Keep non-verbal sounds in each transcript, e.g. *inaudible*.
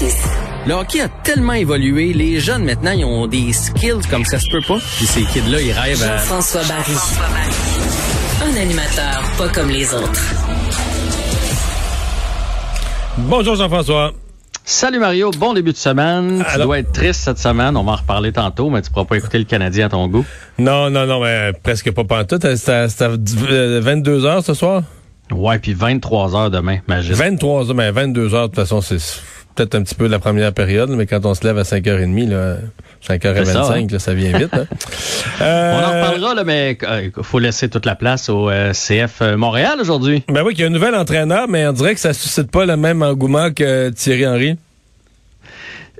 6. Le hockey a tellement évolué, les jeunes maintenant, ils ont des skills comme ça se peut pas. Puis ces kids-là, ils rêvent à... Jean-François Barry. Un animateur pas comme les autres. Bonjour Jean-François. Salut Mario, bon début de semaine. Tu dois être triste cette semaine, on va en reparler tantôt, mais tu pourras pas écouter le Canadien à ton goût. Non, non, non, mais presque pas pantoute. C'était c'était à 22 heures ce soir? Ouais, puis 23 heures demain, imagine. 23 heures, mais 22 heures, de toute façon, c'est peut-être un petit peu la première période, mais quand on se lève à 5h30, là, 5h25, C'est ça, hein? là, ça vient vite. hein. *laughs* On Euh, en reparlera, là, mais il faut laisser toute la place au euh, CF Montréal aujourd'hui. Ben oui, qu'il y a un nouvel entraîneur, mais on dirait que ça suscite pas le même engouement que Thierry Henry.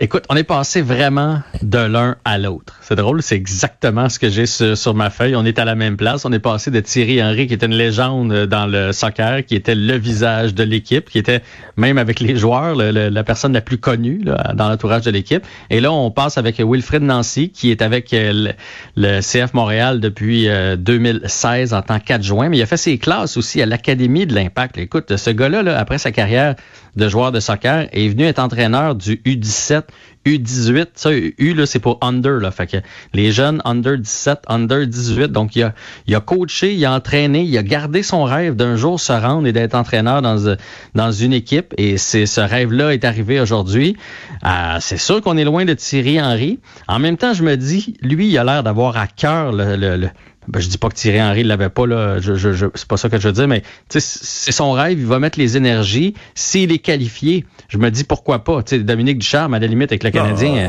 Écoute, on est passé vraiment de l'un à l'autre. C'est drôle, c'est exactement ce que j'ai sur, ma feuille. On est à la même place. On est passé de Thierry Henry, qui était une légende dans le soccer, qui était le visage de l'équipe, qui était même avec les joueurs la personne la plus connue là, dans l'entourage de l'équipe. Et là, on passe avec Wilfred Nancy, qui est avec euh, le, CF Montréal depuis euh, 2016 en tant qu'adjoint. Mais il a fait ses classes aussi à l'Académie de l'Impact. Écoute, ce gars-là, là, après sa carrière de joueur de soccer, est venu être entraîneur du U17, U18. Ça, U, là, c'est pour under. Là. Fait que les jeunes under 17, under 18. Donc, il a, il a coaché, il a entraîné, il a gardé son rêve d'un jour se rendre et d'être entraîneur dans, dans une équipe. Et c'est ce rêve-là est arrivé aujourd'hui. Euh, c'est sûr qu'on est loin de Thierry Henry. En même temps, je me dis, lui, il a l'air d'avoir à cœur le, le- le- ben, je dis pas que Thierry Henry l'avait pas là, je, je, je- c'est pas ça que je veux dire, mais tu sais, c'est son rêve, il va mettre les énergies. S'il est qualifié, je me dis pourquoi pas. Tu sais, Dominique Ducharme, à la limite avec le Canadien. Non. euh,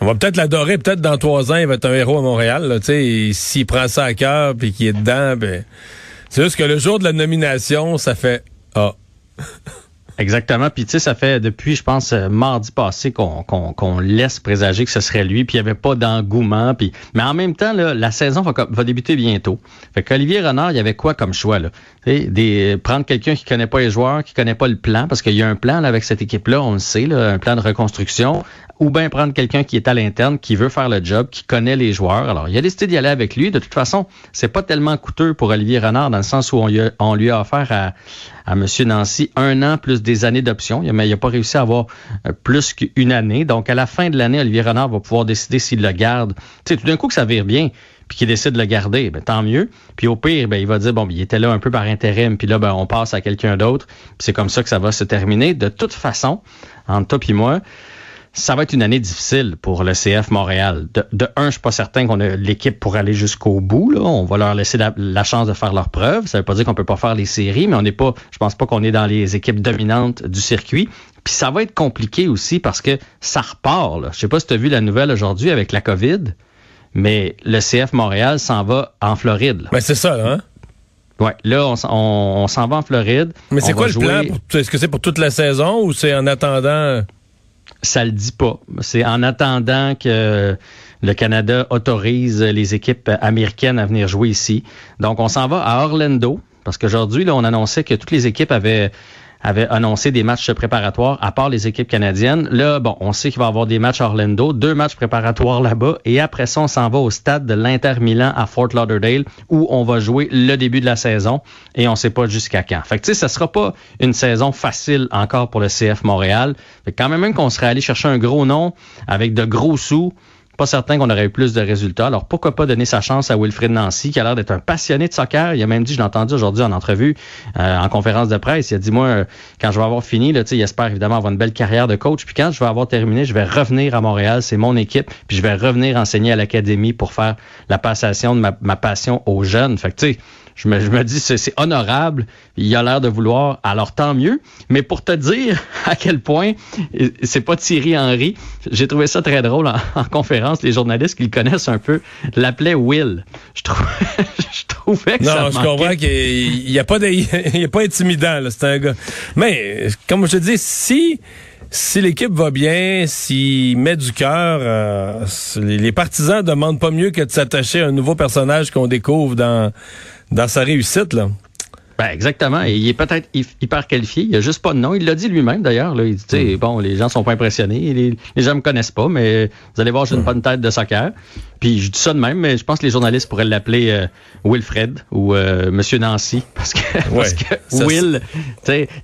On va peut-être l'adorer, peut-être dans trois ans, il va être un héros à Montréal. S'il prend ça à cœur puis qu'il est dedans, ben, c'est juste que le jour de la nomination, ça fait Ah. *laughs* Exactement. Puis tu sais, ça fait depuis, je pense, euh, mardi passé qu'on laisse présager que ce serait lui. Puis il n'y avait pas d'engouement. Puis mais en même temps, la saison va, débuter bientôt. Fait qu'Olivier Renard, il y avait quoi comme choix là? Des prendre quelqu'un qui connaît pas les joueurs, qui connaît pas le plan, parce qu'il y a un plan avec cette équipe-là, on le sait, là, un plan de reconstruction. Ou bien prendre quelqu'un qui est à l'interne, qui veut faire le job, qui connaît les joueurs. Alors, il a décidé d'y aller avec lui. De toute façon, c'est pas tellement coûteux pour Olivier Renard dans le sens où on, lui a- offert à, M. Nancy un an plus des années d'option. Mais il n'a pas réussi à avoir euh, plus qu'une année. Donc, à la fin de l'année, Olivier Renard va pouvoir décider s'il le garde. Tu sais, tout d'un coup que ça vire bien, puis qu'il décide de le garder, ben, tant mieux. Puis au pire, ben, il va dire, bon, il était là un peu par intérim, puis là, ben, on passe à quelqu'un d'autre. Puis c'est comme ça que ça va se terminer. De toute façon, entre toi et moi, ça va être une année difficile pour le CF Montréal. De, de un, je suis pas certain qu'on a l'équipe pour aller jusqu'au bout. Là. On va leur laisser la, la chance de faire leurs preuves. Ça veut pas dire qu'on peut pas faire les séries, mais on n'est pas, je pense pas qu'on est dans les équipes dominantes du circuit. Puis ça va être compliqué aussi parce que ça repart. Là. Je sais pas si tu as vu la nouvelle aujourd'hui avec la COVID, mais le CF Montréal s'en va en Floride. là. Ben, c'est ça, là, hein? Ouais, là, on, s'en- on, on s'en va en Floride. Mais c'est quoi le jouer- plan? Est-ce que c'est pour toute la saison ou c'est en attendant? Ça le dit pas. C'est en attendant que le Canada autorise les équipes américaines à venir jouer ici. Donc, on s'en va à Orlando parce qu'aujourd'hui, là, on annonçait que toutes les équipes avaient avaient annoncé des matchs préparatoires, à part les équipes canadiennes. Là, bon, on sait qu'il va y avoir des matchs à Orlando, deux matchs préparatoires là-bas, et après ça, on s'en va au stade de l'Inter Milan à Fort Lauderdale, où on va jouer le début de la saison, et on sait pas jusqu'à quand. Fait que, tu sais, ça sera pas une saison facile encore pour le CF Montréal. Fait quand même, même qu'on serait allé chercher un gros nom avec de gros sous, pas certain qu'on aurait eu plus de résultats. Alors pourquoi pas donner sa chance à Wilfred Nancy, qui a l'air d'être un passionné de soccer. Il a même dit, je l'ai entendu aujourd'hui en entrevue, euh, en conférence de presse, il a dit, moi, euh, quand je vais avoir fini, là, il espère évidemment avoir une belle carrière de coach. Puis quand je vais avoir terminé, je vais revenir à Montréal, c'est mon équipe, puis je vais revenir enseigner à l'académie pour faire la passation de ma, ma passion aux jeunes. Fait que tu sais, je me, je me dis, c'est c'est honorable. Il a l'air de vouloir, alors tant mieux. Mais pour te dire *laughs* à quel point euh, c'est pas Thierry Henry, j'ai trouvé ça très drôle en, en conférence. Les journalistes qui le connaissent un peu l'appelaient Will. Je, trouve, *laughs* je trouvais que ça Non, je manquait. comprends qu'il n'y a pas de, *laughs* il est pas intimidant, là, c'est un gars. Mais, comme je te dis, si, si l'équipe va bien, s'il met du cœur, euh, les, les partisans demandent pas mieux que de s'attacher à un nouveau personnage qu'on découvre dans, dans sa réussite, là. Ben exactement. Et il est peut-être hyper qualifié. Il a juste pas de nom. Il l'a dit lui-même d'ailleurs. Il dit, mm. bon, les gens sont pas impressionnés. Les, les, gens me connaissent pas, mais vous allez voir, j'ai une bonne tête de soccer. Puis je dis ça de même, mais je pense que les journalistes pourraient l'appeler euh, Wilfred ou euh, Monsieur Nancy, *laughs* parce que, parce que Will,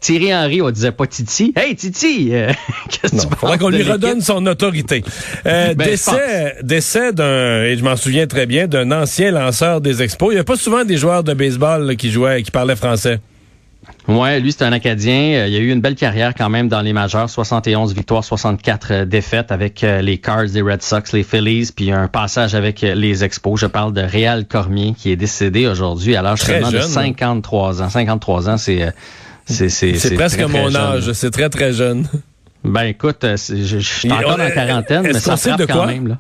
Thierry Henry, on disait pas Titi. Hey Titi, euh, *laughs* qu'est-ce que tu Faudrait qu'on lui redonne son autorité. Euh, ben, décès, décès d'un, et je m'en souviens très bien, d'un ancien lanceur des Expos. Il y a pas souvent des joueurs de baseball qui jouaient, qui parlaient français. Ouais, lui c'est un Acadien. Euh, il a eu une belle carrière quand même dans les majeurs, 71 victoires, 64 euh, défaites avec euh, les Cards, les Red Sox, les Phillies, puis un passage avec les Expos. Je parle de Réal Cormier qui est décédé aujourd'hui à l'âge seulement de 53 ans. 53 ans, c'est c'est c'est presque mon âge. C'est très très jeune. Ben écoute, je, suis encore la quarantaine, mais ça frappe quand même là.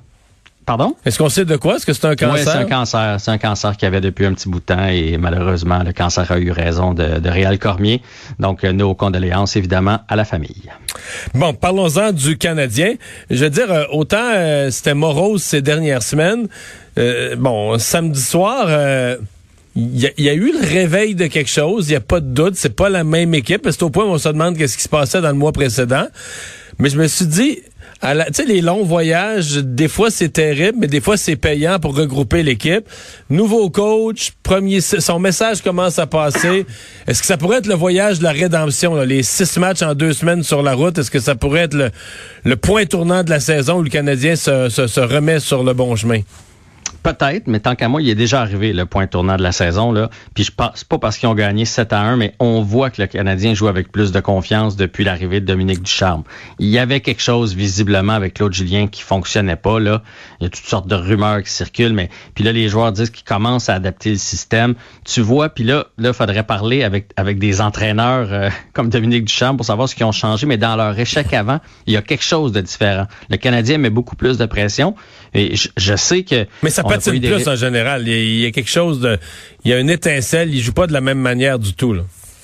Pardon? Est-ce qu'on sait de quoi? Est-ce que c'est un cancer? Oui, c'est un cancer. C'est un cancer qu'il avait depuis un petit bout de temps et malheureusement, le cancer a eu raison de, de Réal Cormier. Donc, euh, nos condoléances, évidemment, à la famille. Bon, parlons-en du Canadien. Je veux dire, euh, autant euh, c'était morose ces dernières semaines. bon, samedi soir... il y, a, eu le réveil de quelque chose, il n'y a pas de doute, c'est pas la même équipe, c'est au point où on se demande qu'est-ce qui se passait dans le mois précédent. Mais je me suis dit, tu sais, les longs voyages, des fois c'est terrible, mais des fois c'est payant pour regrouper l'équipe. Nouveau coach, premier, son message commence à passer. Est-ce que ça pourrait être le voyage de la rédemption, les six matchs en deux semaines sur la route? Est-ce que ça pourrait être le, point tournant de la saison où le Canadien se remet sur le bon chemin? Peut-être, mais tant qu'à moi, il est déjà arrivé le point tournant de la saison. Là. Puis je pense pas parce qu'ils ont gagné 7 à 1, mais on voit que le Canadien joue avec plus de confiance depuis l'arrivée de Dominique Ducharme. Il y avait quelque chose visiblement avec Claude Julien qui fonctionnait pas. Là. Il y a toutes sortes de rumeurs qui circulent, mais puis là, les joueurs disent qu'ils commencent à adapter le système. Tu vois, puis là, il faudrait parler avec, avec des entraîneurs euh, *laughs* comme Dominique Ducharme pour savoir ce qu'ils ont changé, mais dans leur échec avant, il y a quelque chose de différent. Le Canadien met beaucoup plus de pression. Et je, sais que... Mais ça patine plus en général. Il y, a, quelque chose de... Il y a une étincelle. Il joue pas de la même manière du tout. Là.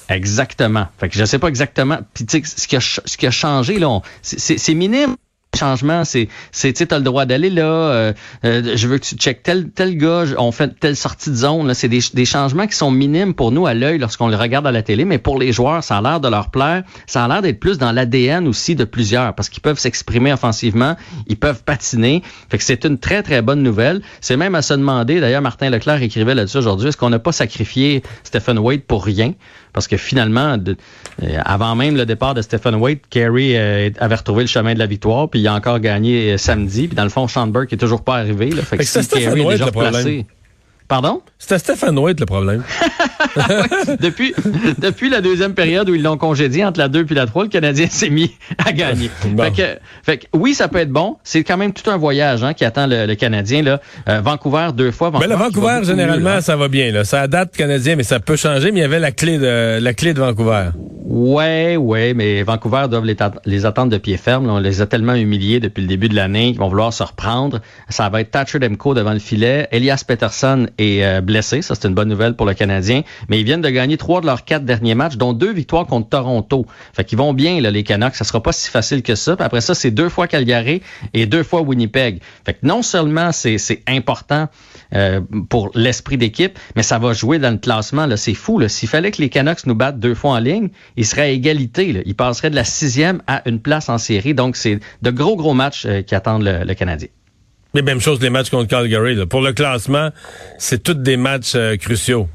Exactement. Fait que je sais pas exactement. Puis tu sais, ce qui a, ce qui a changé là, c'est minime changement, c'est, c'est, tu as le droit d'aller là, euh, euh, je veux que tu checkes tel, tel gars, on fait telle sortie de zone. C'est des, changements qui sont minimes pour nous à l'œil lorsqu'on le regarde à la télé, mais pour les joueurs, ça a l'air de leur plaire. Ça a l'air d'être plus dans l'ADN aussi de plusieurs, parce qu'ils peuvent s'exprimer offensivement, ils peuvent patiner. Fait que c'est une très, très bonne nouvelle. C'est même à se demander, d'ailleurs, Martin Leclerc écrivait là-dessus aujourd'hui, est-ce qu'on n'a pas sacrifié Stephen Wade pour rien? Parce que finalement, euh, avant même le départ de Stephen Wade, Kerry avait retrouvé le chemin de la victoire, puis il a encore gagné euh, samedi. Puis dans le fond, Sandberg est toujours pas arrivé. Là, fait que, si Kerry est déjà replacé. Pardon? C'était Stéphane White le problème. *laughs* depuis, depuis la deuxième période où ils l'ont congédié entre la 2 et la 3, le Canadien *laughs* s'est mis à gagner. *laughs* Fait, que, fait, que, oui, ça peut être bon. C'est quand même tout un voyage hein, qui attend le, Canadien. Là. Euh, Vancouver deux fois. mais le Vancouver, généralement, hein. ça va bien. Là. Ça date Canadien, mais ça peut changer. Mais il y avait la clé de la clé de Vancouver. Ouais, ouais, mais Vancouver doivent les, les attendre de pied ferme. On les a tellement humiliés depuis le début de l'année qu'ils vont vouloir se reprendre. Ça va être Thatcher Demko devant le filet, Elias Peterson est euh, blessé. Ça, c'est une bonne nouvelle pour le Canadien. Mais ils viennent de gagner trois de leurs quatre derniers matchs, dont deux victoires contre Toronto. Fait qu'ils vont bien, là, les Canucks. Ça sera pas si facile que ça. Puis après ça, c'est deux fois Calgary et deux fois Winnipeg. Fait que non seulement c'est important euh, pour l'esprit d'équipe, mais ça va jouer dans le classement. C'est fou. S'il fallait que les Canucks nous battent deux fois en ligne, ils seraient à égalité. Là. Ils passeraient de la sixième à une place en série. Donc, c'est de gros, gros matchs euh, qui attendent le Canadien. Mais même chose les matchs contre Calgary. Pour le classement, c'est tous des matchs euh, cruciaux.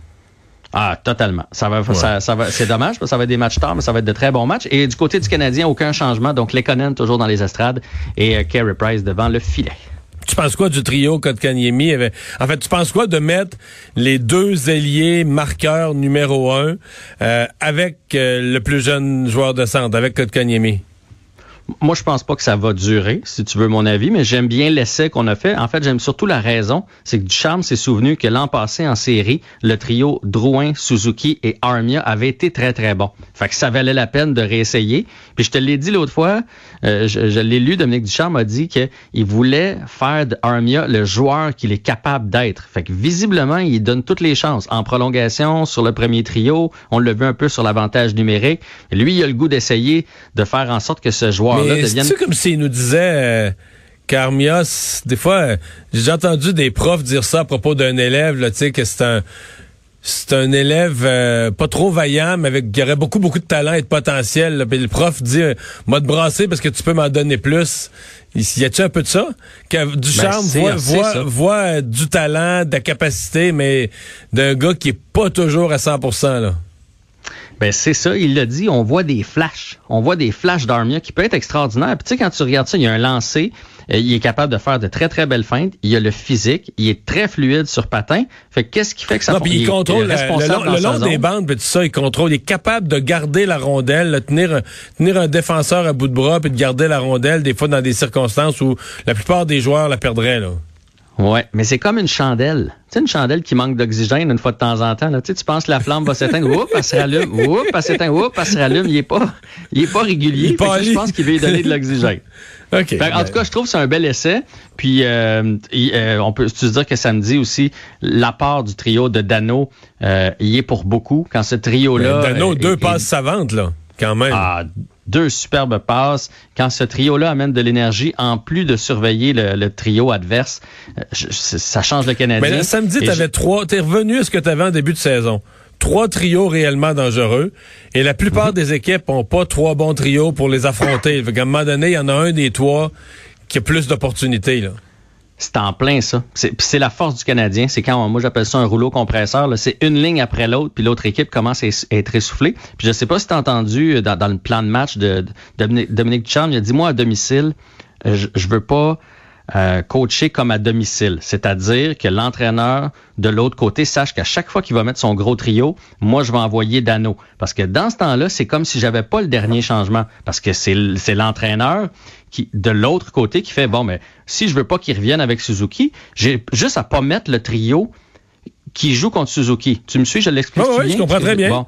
Ah, totalement. Ça va, ça, va, c'est dommage, parce que ça va être des matchs tard, mais ça va être de très bons matchs. Et du côté du Canadien, aucun changement. Donc, Lekonen toujours dans les estrades et euh, Carey Price devant le filet. Tu penses quoi du trio Kotkaniemi? En fait, tu penses quoi de mettre les deux ailiers marqueurs numéro un euh, avec le plus jeune joueur de centre, avec Kotkaniemi? Moi, je pense pas que ça va durer, si tu veux mon avis, mais j'aime bien l'essai qu'on a fait. En fait, j'aime surtout la raison. C'est que Ducharme s'est souvenu que l'an passé en série, le trio Drouin, Suzuki et Armia avait été très, très bon. Fait que ça valait la peine de réessayer. Puis je te l'ai dit l'autre fois, euh, je, l'ai lu, Dominique Ducharme a dit qu'il voulait faire de Armia le joueur qu'il est capable d'être. Fait que visiblement, il donne toutes les chances. En prolongation, sur le premier trio, on le vu un peu sur l'avantage numérique. lui, il a le goût d'essayer de faire en sorte que ce joueur c'est comme s'il nous disait... Euh, des fois, j'ai entendu des profs dire ça à propos d'un élève, là, tu sais, que c'est un c'est un élève euh, pas trop vaillant, mais avec qui aurait beaucoup, beaucoup de talent et de potentiel. là. Puis le prof dit, euh, m'a te brasser parce que tu peux m'en donner plus. Y a-tu un peu de ça? Que Ducharme Ben, voit, euh, du talent, de la capacité, mais d'un gars qui est pas toujours à 100% là. Ben c'est ça, il l'a dit, on voit des flashs. On voit des flashs d'Armia qui peut être extraordinaire. Puis tu sais, quand tu regardes ça, il y a un lancé, euh, il est capable de faire de très très belles feintes, il y a le physique, il est très fluide sur patin. Fait que qu'est-ce qui fait que ça Non, puis il contrôle est la- le responsable long, le long des bandes, puis tout ça, il contrôle. Il est capable de garder la rondelle, là, tenir, un- tenir un défenseur à bout de bras, puis de garder la rondelle, des fois dans des circonstances où la plupart des joueurs la perdraient. Là. Ouais, mais c'est comme une chandelle. Tu sais, une chandelle qui manque d'oxygène une fois de temps en temps. Là. Tu sais, tu penses que la flamme va s'éteindre, oups, elle se rallume, oups, elle s'éteint, oups, elle se rallume. Il est pas, il est pas régulier. Il est que je pense qu'il veut lui donner de l'oxygène. *laughs* Fait en ben, tout cas, je trouve que c'est un bel essai. Puis, euh, euh, on peut se dire que samedi aussi, l'apport du trio de Dano euh, y est pour beaucoup. Quand ce trio-là... ben, Dano, euh, deux passes savantes, là, quand même. ah, deux superbes passes. Quand ce trio-là amène de l'énergie, en plus de surveiller le, le trio adverse, euh, je- ça change le Canadien. Mais là, samedi, t'avais trois. T'es revenu à ce que t'avais en début de saison. Trois trios réellement dangereux. Et la plupart Mhm. des équipes ont pas trois bons trios pour les affronter. Qu'à un moment donné, il y en a un des trois qui a plus d'opportunités, là. C'est en plein ça. C'est la force du Canadien. C'est quand moi j'appelle ça un rouleau compresseur. C'est une ligne après l'autre, puis l'autre équipe commence à être essoufflée. Puis je sais pas si tu as entendu euh, dans, le plan de match de, Dominique, Ducharme, il a dit moi à domicile, euh, je, veux pas euh, coacher comme à domicile. C'est-à-dire que l'entraîneur de l'autre côté sache qu'à chaque fois qu'il va mettre son gros trio, moi je vais envoyer Dano. Parce que dans ce temps-là, c'est comme si j'avais pas le dernier changement. Parce que c'est l'entraîneur qui de l'autre côté qui fait bon mais si je veux pas qu'il revienne avec Suzuki, j'ai juste à pas mettre le trio qui joue contre Suzuki. Tu me suis, je l'explique Ouais, ouais, je comprends très bien. Bon.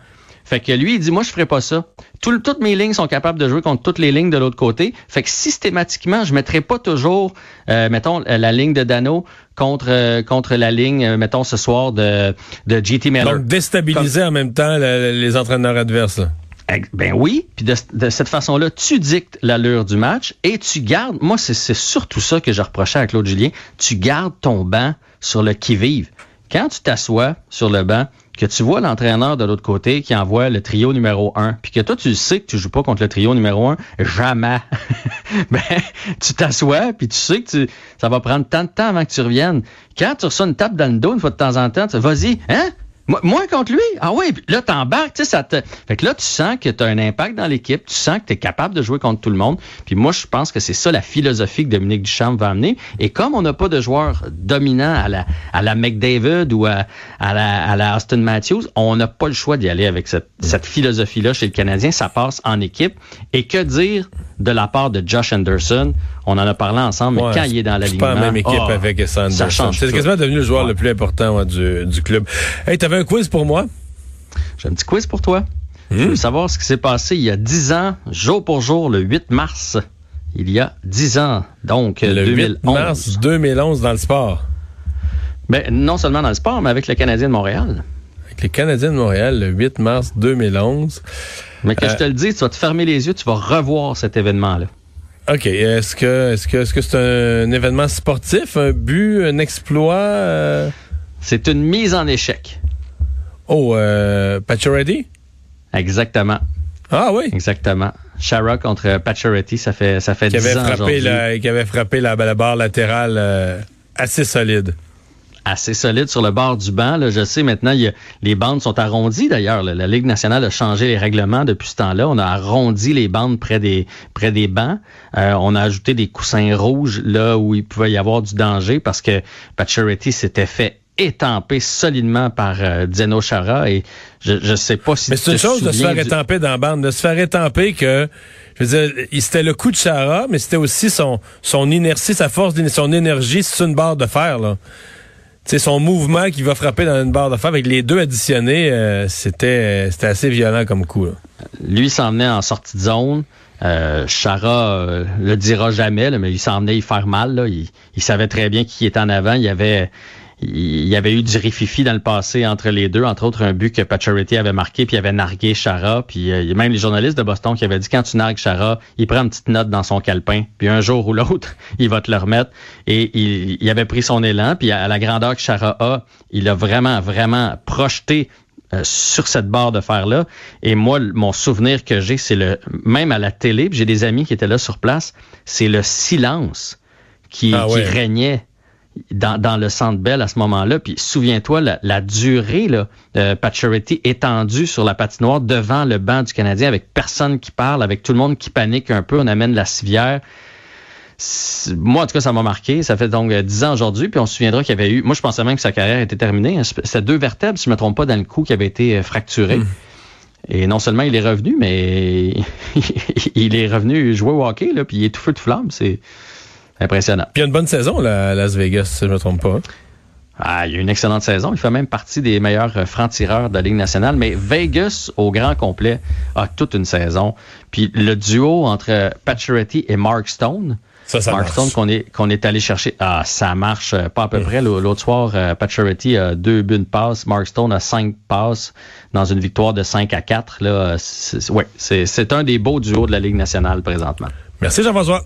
Fait que lui, il dit, moi, je ferai pas ça. Tout toutes mes lignes sont capables de jouer contre toutes les lignes de l'autre côté. Fait que systématiquement, je mettrai pas toujours, euh, mettons, euh, la ligne de Dano contre euh, contre la ligne, mettons, ce soir de, de GT Miller. Donc, déstabiliser en même temps la- les entraîneurs adverses, là. Ben oui, puis de, cette façon-là, tu dictes l'allure du match et tu gardes, moi c'est surtout ça que je reprochais à Claude Julien, tu gardes ton banc sur le qui-vive. Quand tu t'assois sur le banc, que tu vois l'entraîneur de l'autre côté qui envoie le trio numéro un, puis que toi tu sais que tu joues pas contre le trio numéro un, jamais. *laughs* ben, tu t'assois, puis tu sais que tu, ça va prendre tant de temps avant que tu reviennes. Quand tu reçois une tape dans le dos une fois de temps en temps, tu vas-y, hein? Moi, contre lui? Ah oui, là, t'embarques, tu sais, ça te. Fait que là, tu sens que tu as un impact dans l'équipe, tu sens que tu es capable de jouer contre tout le monde. Puis moi, je pense que c'est ça la philosophie que Dominique Duchamp va amener. Et comme on n'a pas de joueurs dominants à la, à la McDavid ou à, à, la, à la Austin Matthews, on n'a pas le choix d'y aller avec cette, cette philosophie-là chez le Canadien. Ça passe en équipe. Et que dire de la part de Josh Anderson? On en a parlé ensemble, mais Ouais, quand il est dans C'est l'alignement. pas la même équipe ah, avec Sanderson. ça change C'est quasiment devenu le joueur Ouais. le plus important ouais, du, du club. Hey, t'avais un quiz pour moi? J'ai un petit quiz pour toi. Hmm. Je veux savoir ce qui s'est passé il y a 10 ans, jour pour jour, le 8 mars. Il y a 10 ans, donc euh, Le 2011. 8 mars 2011 dans le sport. Ben, non seulement dans le sport, mais avec le Canadien de Montréal. Avec les Canadiens de Montréal, le 8 mars 2011. Mais que Euh, je te le dis, tu vas te fermer les yeux, tu vas revoir cet événement-là. OK. Est-ce que est-ce que est-ce que c'est un événement sportif, un but, un exploit? euh? C'est une mise en échec. Oh, euh, Pacioretty? Exactement. Ah oui? Exactement. Shara contre Pacioretty, ça fait, ça fait Qui 10 avait ans frappé la, qui avait frappé la, la barre latérale euh, assez solide. Assez solide sur le bord du banc. Là. Je sais maintenant, il y a- les bandes sont arrondies d'ailleurs. La Ligue nationale a changé les règlements depuis ce temps-là. On a arrondi les bandes près des près des bancs. Euh, on a ajouté des coussins rouges là où il pouvait y avoir du danger parce que Pacioretty s'était fait étamper solidement par euh, Zeno Chara et je je sais pas si Mais c'est une chose de se faire du- étamper dans la bande, de se faire étamper que, je veux dire, c'était le coup de Chara, mais c'était aussi son, son inertie, sa force, son énergie sur une barre de fer, là. Sais, son mouvement qui va frapper dans une barre de fer avec les deux additionnés, euh, c'était, c'était assez violent comme coup. Lui s'en venait en sortie de zone. Euh, Chara euh, le dira jamais, mais il s'en venait y faire mal. Là. Il, savait très bien qui était en avant. Il avait, il y avait eu du rififi dans le passé entre les deux, entre autres un but que Pacioretty avait marqué, puis il avait nargué Chara, puis euh, même les journalistes de Boston qui avaient dit quand tu nargues Chara, il prend une petite note dans son calepin, puis un jour ou l'autre, *laughs* il va te le remettre. Et il, il, avait pris son élan, puis à la grandeur que Chara a, il a vraiment, vraiment projeté euh, sur cette barre de fer-là. Et moi, mon souvenir que j'ai, c'est le même à la télé, j'ai des amis qui étaient là sur place, c'est le silence qui, ah qui régnait dans, dans, le centre Bell à ce moment-là. Puis souviens-toi, la, la, durée là, de Patcherity étendue sur la patinoire devant le banc du Canadien avec personne qui parle, avec tout le monde qui panique un peu. On amène la civière. Moi, en tout cas, ça m'a marqué. Ça fait donc dix ans aujourd'hui. Puis on se souviendra qu'il y avait eu. Moi, je pensais même que sa carrière était terminée. C'était deux vertèbres, si je ne me trompe pas, dans le cou qui avait été euh, fracturé. Hmm. Et non seulement il est revenu, mais *laughs* il est revenu jouer au hockey, là, puis il est tout feu de flamme. C'est Impressionnant. Puis il y a une bonne saison là, à Las Vegas, si je ne me trompe pas. Ah, il y a une excellente saison. Il fait même partie des meilleurs euh, francs-tireurs de la Ligue nationale. Mais Vegas, au grand complet, a toute une saison. Puis le duo entre Pacioretty et Mark Stone, ça, ça Mark Stone qu'on est, qu'on est allé chercher, ah, ça marche euh, pas à peu près. L'autre soir, euh, Pacioretty a deux buts de passe, Mark Stone a cinq passes dans une victoire de 5 à 4. Là, ouais, c'est un des beaux duos de la Ligue nationale présentement. Merci Jean-François.